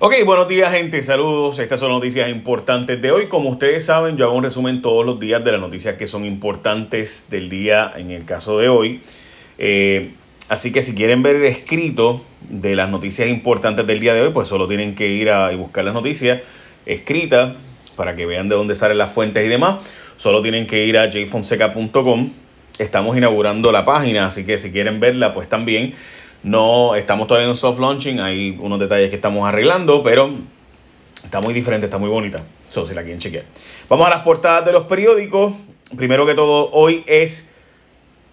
Ok, buenos días gente, saludos. Estas son noticias importantes de hoy. Como ustedes saben, yo hago un resumen todos los días de las noticias que son importantes del día en el caso de hoy. Eh, así que si quieren ver el escrito de las noticias importantes del día de hoy, pues solo tienen que ir a buscar las noticias escritas para que vean de dónde salen las fuentes y demás. Solo tienen que ir a jfonseca.com. Estamos inaugurando la página, así que si quieren verla, pues también. No, estamos todavía en soft launching, hay unos detalles que estamos arreglando, pero está muy diferente, está muy bonita. So, si la quieren chequear. Vamos a las portadas de los periódicos. Primero que todo, hoy es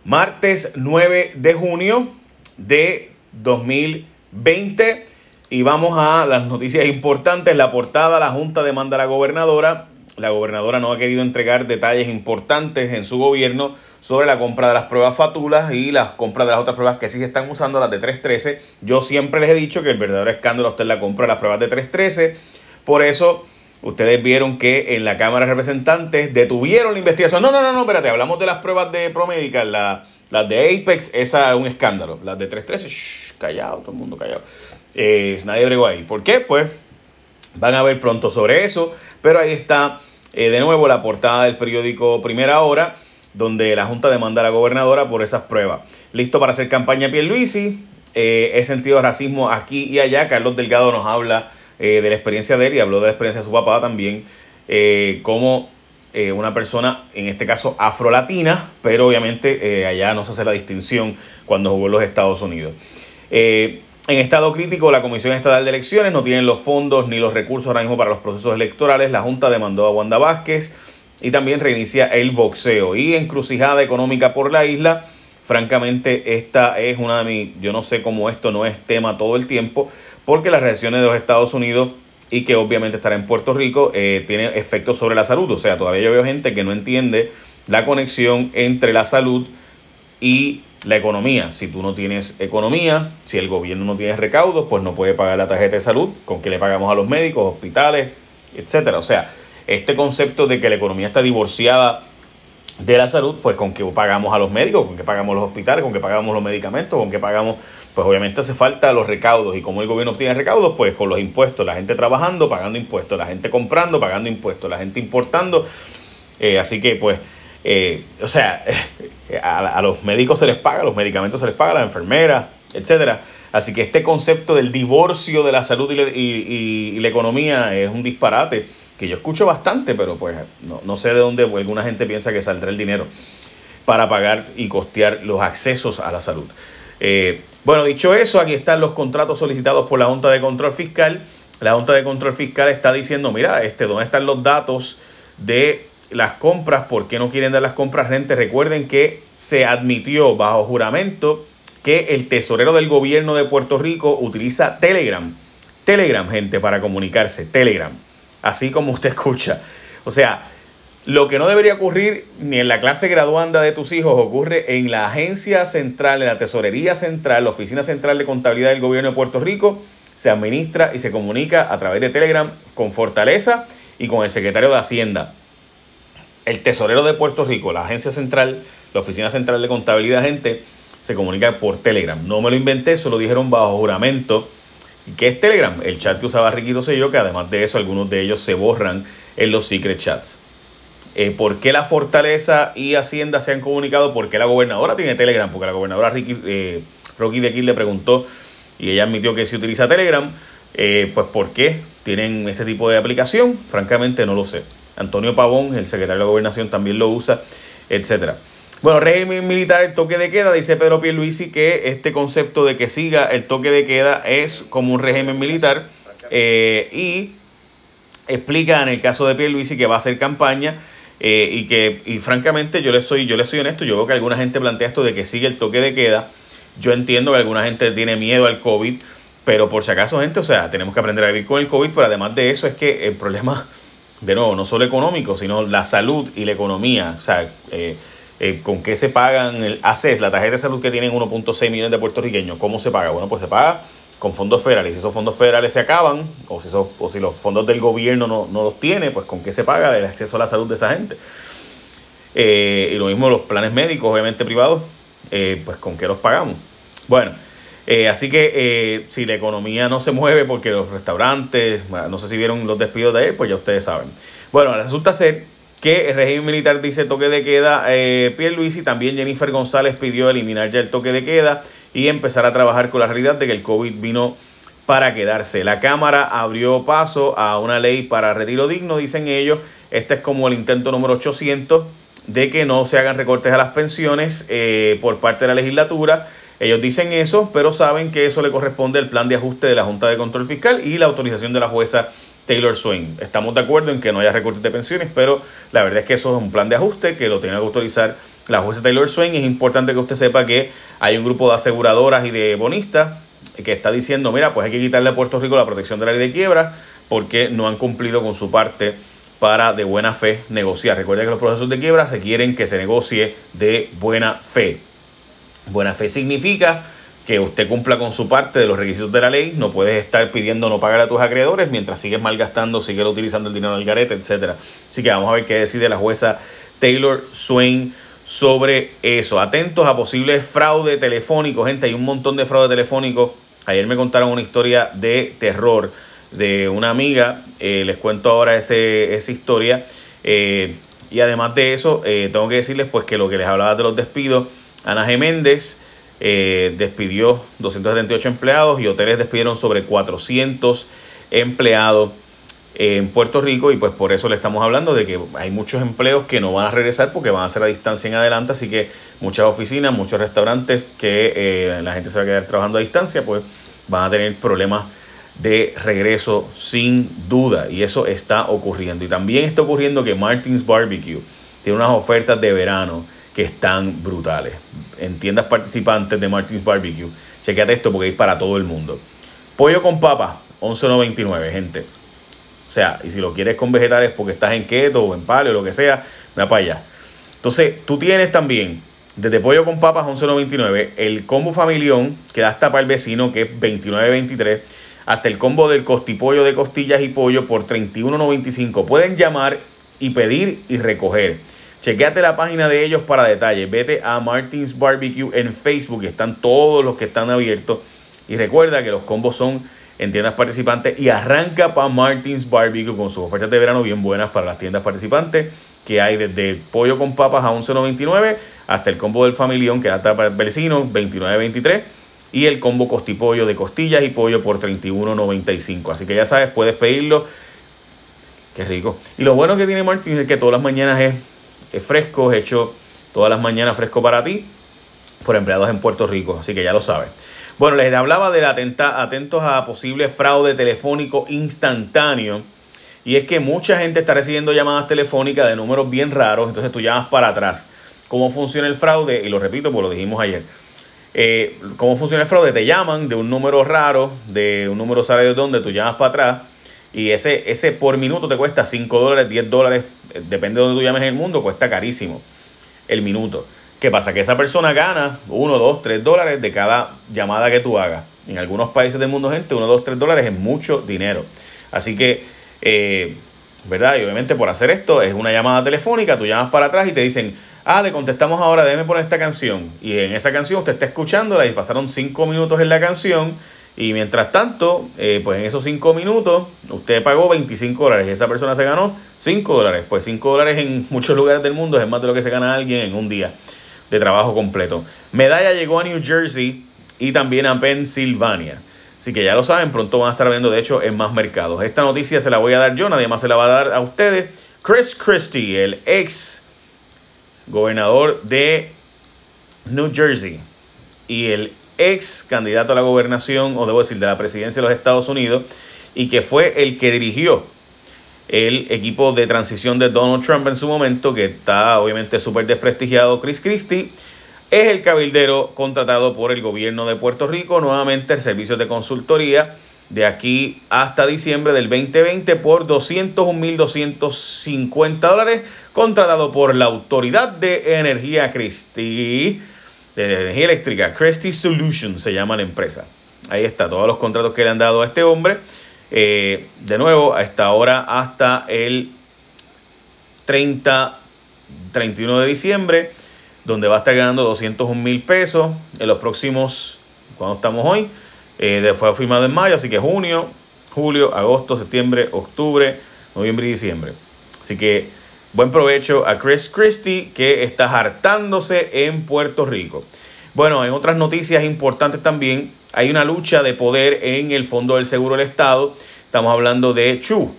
martes 9 de junio de 2020. Y vamos a las noticias importantes. La portada, la Junta demanda a la gobernadora. La gobernadora no ha querido entregar detalles importantes en su gobierno sobre la compra de las pruebas fatulas y las compras de las otras pruebas que sí se están usando, las de 313. Yo siempre les he dicho que el verdadero escándalo está en la compra de las pruebas de 313. Por eso ustedes vieron que en la Cámara de Representantes detuvieron la investigación. No, no, no, no, espérate, hablamos de las pruebas de Promedical, la, las de Apex, esa es un escándalo. Las de 313, shh, callado, todo el mundo callado. Eh, nadie bregó ahí. ¿Por qué? Pues van a ver pronto sobre eso, pero ahí está eh, de nuevo la portada del periódico Primera Hora donde la Junta demanda a la gobernadora por esas pruebas. Listo para hacer campaña Pierluisi. Eh, he sentido racismo aquí y allá. Carlos Delgado nos habla eh, de la experiencia de él y habló de la experiencia de su papá también, eh, como una persona, en este caso afrolatina, pero obviamente allá no se hace la distinción cuando jugó en los Estados Unidos. En estado crítico, la Comisión Estatal de Elecciones no tiene los fondos ni los recursos ahora mismo para los procesos electorales. La Junta demandó a Wanda Vázquez y también reinicia el boxeo. Y encrucijada económica por la isla, francamente esta es una de mis, yo no sé cómo esto no es tema todo el tiempo, porque las reacciones de los Estados Unidos y que obviamente estará en Puerto Rico, eh, tiene efectos sobre la salud. O sea, todavía yo veo gente que no entiende la conexión entre la salud y la economía. Si tú no tienes economía, si el gobierno no tiene recaudos, pues no puede pagar la tarjeta de salud con que le pagamos a los médicos, hospitales, etcétera. O sea, este concepto de que la economía está divorciada de la salud, pues con que pagamos a los médicos, con que pagamos los hospitales, con que pagamos los medicamentos, con que pagamos, pues obviamente hace falta los recaudos. Y como el gobierno obtiene recaudos, pues con los impuestos, la gente trabajando, pagando impuestos, la gente comprando, pagando impuestos, la gente importando. Eh, así que pues, eh, o sea, a, a, los médicos se les paga, los medicamentos se les paga, las enfermeras, etcétera. Así que este concepto del divorcio de la salud y la economía es un disparate que yo escucho bastante, pero pues no, no sé de dónde alguna gente piensa que saldrá el dinero para pagar y costear los accesos a la salud. Eh, bueno, dicho eso, aquí están los contratos solicitados por la Junta de Control Fiscal. La Junta de Control Fiscal está diciendo, mira, este, ¿dónde están los datos de las compras? ¿Por qué no quieren dar las compras rentes? Recuerden que se admitió bajo juramento que el tesorero del gobierno de Puerto Rico utiliza Telegram. Telegram, gente, para comunicarse. Telegram así como usted escucha. O sea, lo que no debería ocurrir ni en la clase graduanda de tus hijos ocurre en la agencia central, en la tesorería central, la oficina central de contabilidad del gobierno de Puerto Rico, se administra y se comunica a través de Telegram con Fortaleza y con el secretario de Hacienda. El tesorero de Puerto Rico, la agencia central, la oficina central de contabilidad, gente, se comunica por Telegram. No me lo inventé, eso lo dijeron bajo juramento ¿Qué es Telegram? El chat que usaba sé yo, que además de eso algunos de ellos se borran en los secret chats. Eh, ¿Por qué la Fortaleza y Hacienda se han comunicado? ¿Por qué la gobernadora tiene Telegram? Porque la gobernadora Ricky, eh, Rocky de le preguntó y ella admitió que se utiliza Telegram. Eh, pues ¿por qué tienen este tipo de aplicación? Francamente no lo sé. Antonio Pavón, el secretario de gobernación, también lo usa, etcétera. Bueno, régimen militar, el toque de queda, dice Pedro Pierluisi que este concepto de que siga el toque de queda es como un régimen militar eh, y explica en el caso de Pierluisi que va a hacer campaña eh, y que, y francamente yo le, soy, yo le soy honesto, yo veo que alguna gente plantea esto de que sigue el toque de queda, yo entiendo que alguna gente tiene miedo al COVID, pero por si acaso gente, o sea, tenemos que aprender a vivir con el COVID, pero además de eso es que el problema, de nuevo, no solo económico, sino la salud y la economía, o sea, eh, eh, ¿Con qué se pagan el ACES, la tarjeta de salud que tienen 1.6 millones de puertorriqueños? ¿Cómo se paga? Bueno, pues se paga con fondos federales. Si esos fondos federales se acaban, o si, o si los fondos del gobierno no, no, los tiene, pues ¿con qué se paga el acceso a la salud de esa gente? Eh, y lo mismo los planes médicos, obviamente privados, eh, pues ¿con qué los pagamos? Bueno, Eh, así que eh, si la economía no se mueve porque los restaurantes, no sé si vieron los despidos de él, pues ya ustedes saben. Bueno, resulta ser que el régimen militar dice toque de queda. Eh, y también Jennifer González pidió eliminar ya el toque de queda y empezar a trabajar con la realidad de que el COVID vino para quedarse. La Cámara abrió paso a una ley para retiro digno, dicen ellos. Este es como el intento número 800 de que no se hagan recortes a las pensiones eh, por parte de la legislatura. Ellos dicen eso, pero saben que eso le corresponde al plan de ajuste de la Junta de Control Fiscal y la autorización de la jueza Taylor Swain. Estamos de acuerdo en que no haya recortes de pensiones, pero la verdad es que eso es un plan de ajuste que lo tiene que autorizar la jueza Taylor Swain. Es importante que usted sepa que hay un grupo de aseguradoras y de bonistas que está diciendo, mira, pues hay que quitarle a Puerto Rico la protección de la ley de quiebra porque no han cumplido con su parte para de buena fe negociar. Recuerda que los procesos de quiebra requieren que se negocie de buena fe. Buena fe significa que usted cumpla con su parte de los requisitos de la ley, no puedes estar pidiendo no pagar a tus acreedores mientras sigues malgastando, sigues utilizando el dinero del garete, etc. Así que vamos a ver qué decide la jueza Taylor Swain sobre eso. Atentos a posibles fraude telefónico, gente, hay un montón de fraude telefónico. Ayer me contaron una historia de terror de una amiga, eh, les cuento ahora esa historia. Eh, y además de eso, eh, tengo que decirles pues que lo que les hablaba de los despidos, Ana G. Méndez eh, despidió 278 empleados y hoteles despidieron sobre 400 empleados en Puerto Rico y pues por eso le estamos hablando de que hay muchos empleos que no van a regresar porque van a ser a distancia en adelante, así que muchas oficinas, muchos restaurantes que eh, la gente se va a quedar trabajando a distancia, pues van a tener problemas de regreso sin duda y eso está ocurriendo. Y también está ocurriendo que Martins Barbecue tiene unas ofertas de verano que están brutales. En tiendas participantes de Martins Barbecue, chequeate esto porque es para todo el mundo. Pollo con papa, 11.99, gente. O sea, y si lo quieres con vegetales porque estás en keto o en paleo o lo que sea, va para allá. Entonces, tú tienes también desde pollo con papas 11.99, el combo familión que da hasta para el vecino que es 29.23, hasta el combo del costipollo de costillas y pollo por 31.95. Pueden llamar y pedir y recoger. Chequéate la página de ellos para detalles. Vete a Martins Barbecue en Facebook. Están todos los que están abiertos. Y recuerda que los combos son en tiendas participantes. Y arranca para Martins Barbecue con sus ofertas de verano bien buenas para las tiendas participantes. Que hay desde pollo con papas a 11.99 hasta el combo del familión que hasta para el vecino 29.23 y el combo costipollo de costillas y pollo por 31.95. Así que ya sabes, puedes pedirlo. Qué rico. Y lo bueno que tiene Martins es que todas las mañanas es es fresco, es hecho todas las mañanas fresco para ti por empleados en Puerto Rico, así que ya lo sabes. Bueno, les hablaba del atenta, atentos a posible fraude telefónico instantáneo. Y es que mucha gente está recibiendo llamadas telefónicas de números bien raros, entonces tú llamas para atrás. ¿Cómo funciona el fraude? Y lo repito, pues lo dijimos ayer. Eh, ¿Cómo funciona el fraude? Te llaman de un número raro, de un número sabe de dónde, tú llamas para atrás y ese, ese por minuto te cuesta 5 dólares, 10 dólares, depende de donde tú llames en el mundo, cuesta carísimo el minuto. ¿Qué pasa? Que esa persona gana 1, 2, 3 dólares de cada llamada que tú hagas. En algunos países del mundo, gente, 1, 2, 3 dólares es mucho dinero. Así que, eh, ¿verdad? Y obviamente por hacer esto es una llamada telefónica, tú llamas para atrás y te dicen, ah, le contestamos ahora, déjeme poner esta canción. Y en esa canción usted está escuchándola y pasaron 5 minutos en la canción y mientras tanto, eh, pues en esos 5 minutos, usted pagó 25 dólares y esa persona se ganó 5 dólares. Pues 5 dólares en muchos lugares del mundo es más de lo que se gana alguien en un día de trabajo completo. Medalla llegó a New Jersey y también a Pensilvania. Así que ya lo saben, pronto van a estar viendo, de hecho, en más mercados. Esta noticia se la voy a dar yo, nadie más se la va a dar a ustedes. Chris Christie, el ex gobernador de New Jersey y el ex candidato a la gobernación, o debo decir, de la presidencia de los Estados Unidos, y que fue el que dirigió el equipo de transición de Donald Trump en su momento, que está obviamente súper desprestigiado, Chris Christie, es el cabildero contratado por el gobierno de Puerto Rico, nuevamente el servicio de consultoría de aquí hasta diciembre del 2020 por 201.250 dólares, contratado por la Autoridad de Energía Christie de energía eléctrica, Cresty Solutions se llama la empresa. Ahí está, todos los contratos que le han dado a este hombre. Eh, de nuevo, a esta hora hasta el 30, 31 de diciembre, donde va a estar ganando 201 mil pesos. En los próximos cuando estamos hoy, eh, fue firmado en mayo, así que junio, julio, agosto, septiembre, octubre, noviembre y diciembre. Así que buen provecho a Chris Christie que está hartándose en Puerto Rico. Bueno, en otras noticias importantes también, hay una lucha de poder en el Fondo del Seguro del Estado. Estamos hablando de Chu,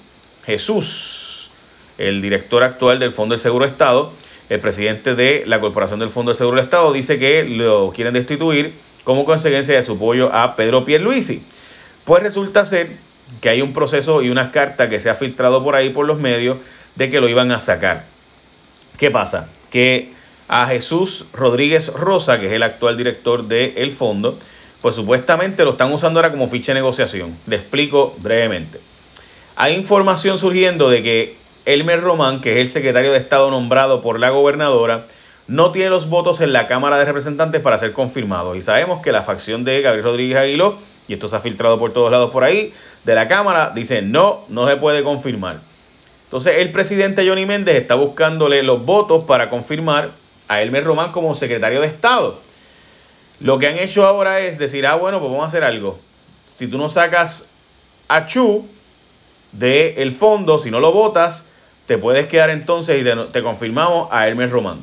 Jesús, el director actual del Fondo del Seguro del Estado, el presidente de la Corporación del Fondo del Seguro del Estado, dice que lo quieren destituir como consecuencia de su apoyo a Pedro Pierluisi. Pues resulta ser que hay un proceso y una carta que se ha filtrado por ahí por los medios de que lo iban a sacar. ¿Qué pasa? Que a Jesús Rodríguez Rosa, que es el actual director del fondo, pues supuestamente lo están usando ahora como ficha de negociación. Le explico brevemente. Hay información surgiendo de que Elmer Román, que es el secretario de Estado nombrado por la gobernadora, no tiene los votos en la Cámara de Representantes para ser confirmado. Y sabemos que la facción de Gabriel Rodríguez Aguiló, y esto se ha filtrado por todos lados por ahí, de la Cámara, dice no, no se puede confirmar. Entonces el presidente Johnny Méndez está buscándole los votos para confirmar a Elmer Román como secretario de Estado. Lo que han hecho ahora es decir, ah, bueno, pues vamos a hacer algo. Si tú no sacas a Chu del el fondo, si no lo votas, te puedes quedar entonces y te, te confirmamos a Elmer Román.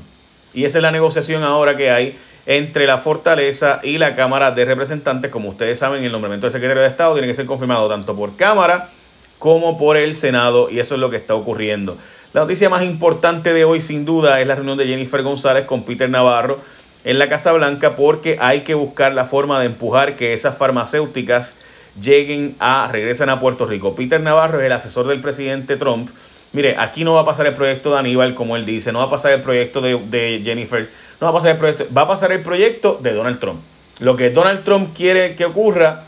Y esa es la negociación ahora que hay entre la Fortaleza y la Cámara de Representantes. Como ustedes saben, el nombramiento del secretario de Estado tiene que ser confirmado tanto por Cámara como por el Senado y eso es lo que está ocurriendo. La noticia más importante de hoy sin duda es la reunión de Jennifer González con Peter Navarro en la Casa Blanca porque hay que buscar la forma de empujar que esas farmacéuticas lleguen a, regresen a Puerto Rico. Peter Navarro es el asesor del presidente Trump Mire, aquí no va a pasar el proyecto de Aníbal, como él dice, no va a pasar el proyecto de, Jennifer, no va a pasar el proyecto, va a pasar el proyecto de Donald Trump. Lo que Donald Trump quiere que ocurra,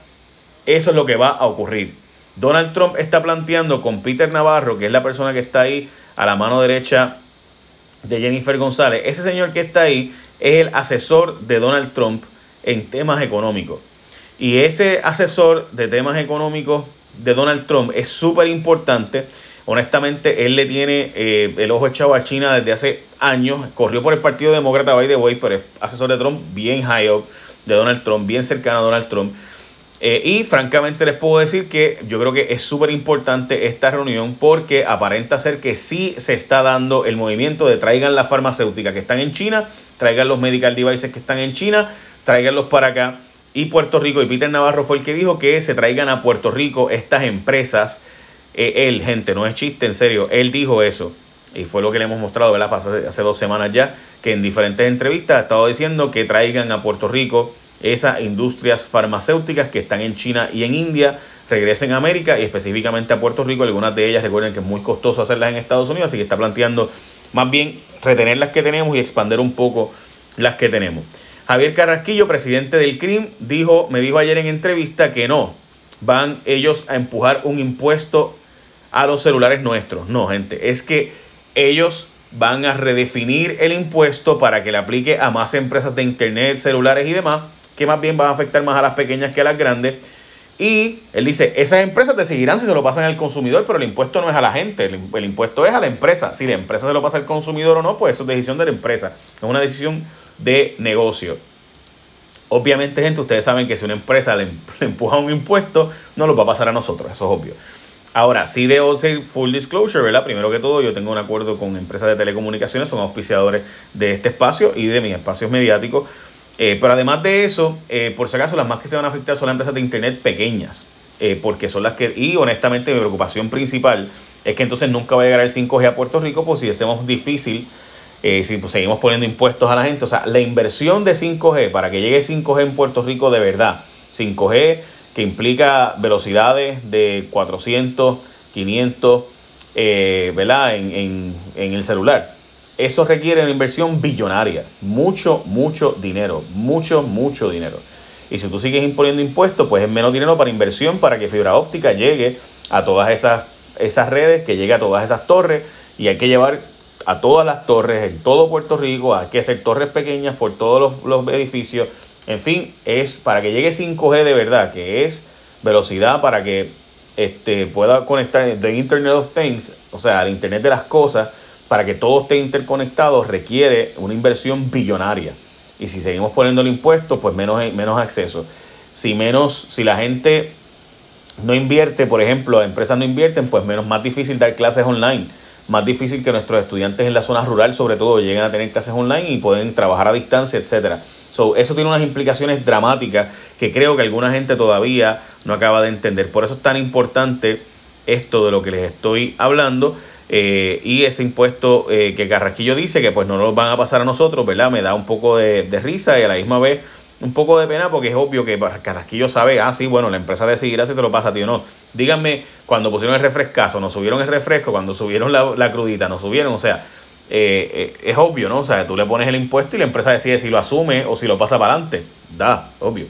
eso es lo que va a ocurrir. Donald Trump está planteando con Peter Navarro, que es la persona que está ahí a la mano derecha de Jennifer González. Ese señor que está ahí es el asesor de Donald Trump en temas económicos. Y ese asesor de temas económicos de Donald Trump es súper importante Honestamente, él le tiene eh, el ojo echado a China desde hace años. Corrió por el Partido Demócrata, by the way, pero es asesor de Trump, bien high up de Donald Trump, bien cercano a Donald Trump. Eh, y francamente les puedo decir que yo creo que es súper importante esta reunión porque aparenta ser que sí se está dando el movimiento de traigan las farmacéuticas que están en China, traigan los medical devices que están en China, traiganlos para acá. Y Puerto Rico, y Peter Navarro fue el que dijo que se traigan a Puerto Rico estas empresas eh, él, gente, no es chiste, en serio, él dijo eso. Y fue lo que le hemos mostrado, ¿verdad? Hace, hace dos semanas ya, que en diferentes entrevistas ha estado diciendo que traigan a Puerto Rico esas industrias farmacéuticas que están en China y en India, regresen a América y específicamente a Puerto Rico. Algunas de ellas recuerden que es muy costoso hacerlas en Estados Unidos, así que está planteando más bien retener las que tenemos y expandir un poco las que tenemos. Javier Carrasquillo, presidente del CRIM, dijo, me dijo ayer en entrevista que no, van ellos a empujar un impuesto a los celulares nuestros. No, gente, es que ellos van a redefinir el impuesto para que le aplique a más empresas de internet, celulares y demás, que más bien van a afectar más a las pequeñas que a las grandes. Y él dice, esas empresas te seguirán si se lo pasan al consumidor, pero el impuesto no es a la gente, el, impuesto es a la empresa. Si la empresa se lo pasa al consumidor o no, pues eso es decisión de la empresa, es una decisión de negocio. Obviamente, gente, ustedes saben que si una empresa le, le empuja un impuesto, no lo va a pasar a nosotros, eso es obvio. Ahora, sí debo ser full disclosure, ¿verdad? Primero que todo, yo tengo un acuerdo con empresas de telecomunicaciones, son auspiciadores de este espacio y de mis espacios mediáticos. Eh, pero además de eso, eh, por si acaso, las más que se van a afectar son las empresas de internet pequeñas, eh, porque son las que, y honestamente mi preocupación principal es que entonces nunca va a llegar el 5G a Puerto Rico, pues si hacemos difícil, si pues, seguimos poniendo impuestos a la gente, o sea, la inversión de 5G para que llegue 5G en Puerto Rico de verdad, 5G que implica velocidades de 400, 500, eh, ¿verdad? En, en el celular. Eso requiere una inversión billonaria, mucho, mucho dinero, mucho, mucho dinero. Y si tú sigues imponiendo impuestos, pues es menos dinero para inversión para que fibra óptica llegue a todas esas, esas redes, que llegue a todas esas torres. Y hay que llevar a todas las torres en todo Puerto Rico, hay que hacer torres pequeñas por todos los, los edificios. En fin, es para que llegue 5G de verdad, que es velocidad para que este, pueda conectar the Internet of Things, o sea, el Internet de las cosas, para que todo esté interconectado, requiere una inversión billonaria. Y si seguimos poniendo el impuesto, pues menos, menos acceso. si menos, si la gente no invierte, por ejemplo, las empresas no invierten, pues menos más difícil dar clases online, más difícil que nuestros estudiantes en la zona rural, sobre todo, lleguen a tener clases online y pueden trabajar a distancia, etcétera. So, eso tiene unas implicaciones dramáticas que creo que alguna gente todavía no acaba de entender. Por eso es tan importante esto de lo que les estoy hablando. Eh, y ese impuesto eh, que Carrasquillo dice que pues no nos van a pasar a nosotros, ¿verdad? Me da un poco de, risa y a la misma vez un poco de pena porque es obvio que Carrasquillo sabe, ah, sí, bueno, la empresa decidirá si te lo pasa a ti o no. Díganme, cuando pusieron el refrescazo, nos subieron el refresco, cuando subieron la, crudita, nos subieron, o sea, eh, eh, es obvio, ¿no? O sea, tú le pones el impuesto y la empresa decide si lo asume o si lo pasa para adelante. Da, obvio.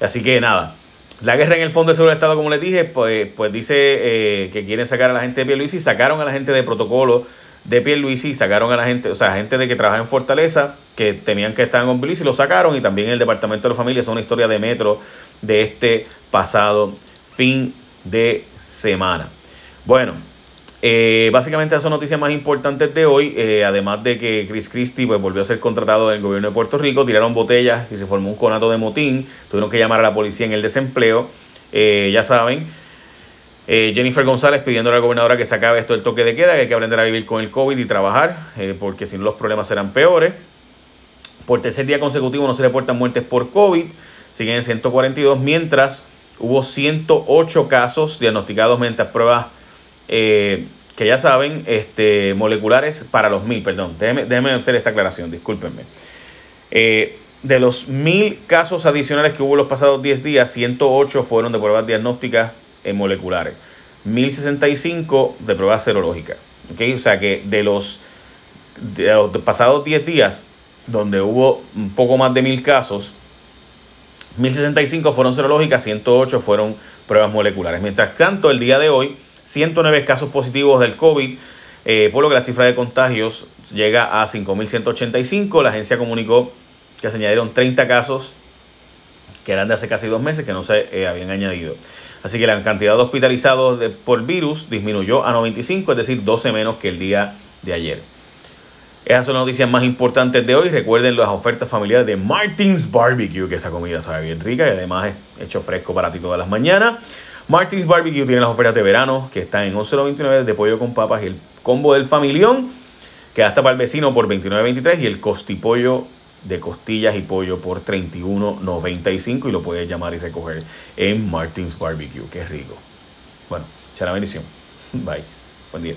Así que nada. La guerra en el Fondo de de Estado, como les dije, pues, pues dice eh, que quieren sacar a la gente de Pierluisi, sacaron a la gente de protocolo de Pierluisi, sacaron a la gente, o sea, gente de que trabaja en Fortaleza, que tenían que estar en y lo sacaron, y también el Departamento de la Familia, es una historia de metro de este pasado fin de semana. Bueno, eh, básicamente esas son noticias más importantes de hoy, eh, además de que Chris Christie pues, volvió a ser contratado del gobierno de Puerto Rico, tiraron botellas y se formó un conato de motín, tuvieron que llamar a la policía en el desempleo, eh, ya saben, Jennifer González pidiendo a la gobernadora que se acabe esto del toque de queda, que hay que aprender a vivir con el COVID y trabajar, porque si no los problemas serán peores. Por tercer día consecutivo no se reportan muertes por COVID, siguen en 142, mientras hubo 108 casos diagnosticados mediante pruebas eh, que ya saben, este, moleculares para los mil, perdón, déjenme, hacer esta aclaración, discúlpenme. de los mil casos adicionales que hubo los pasados 10 días, 108 fueron de pruebas diagnósticas en moleculares, 1065 de pruebas serológicas. ¿okay? O sea que de los, de los pasados 10 días, donde hubo un poco más de mil casos, 1065 fueron serológicas, 108 fueron pruebas moleculares. Mientras tanto, el día de hoy, 109 casos positivos del COVID, eh, por lo que la cifra de contagios llega a 5.185. La agencia comunicó que se añadieron 30 casos que eran de hace casi dos meses que no se eh, habían añadido. Así que la cantidad de hospitalizados por virus disminuyó a 95, es decir, 12 menos que el día de ayer. Esas son las noticias más importantes de hoy. Recuerden las ofertas familiares de Martins Barbecue, que esa comida sabe bien rica y además es hecho fresco para ti todas las mañanas. Martins Barbecue tiene las ofertas de verano que están en 11.99 de pollo con papas y el combo del familión que hasta para el vecino por 29.23 y el costipollo de costillas y pollo por $31.95 y lo puedes llamar y recoger en Martins Barbecue, es rico. Bueno, la bendición. Bye. Buen día.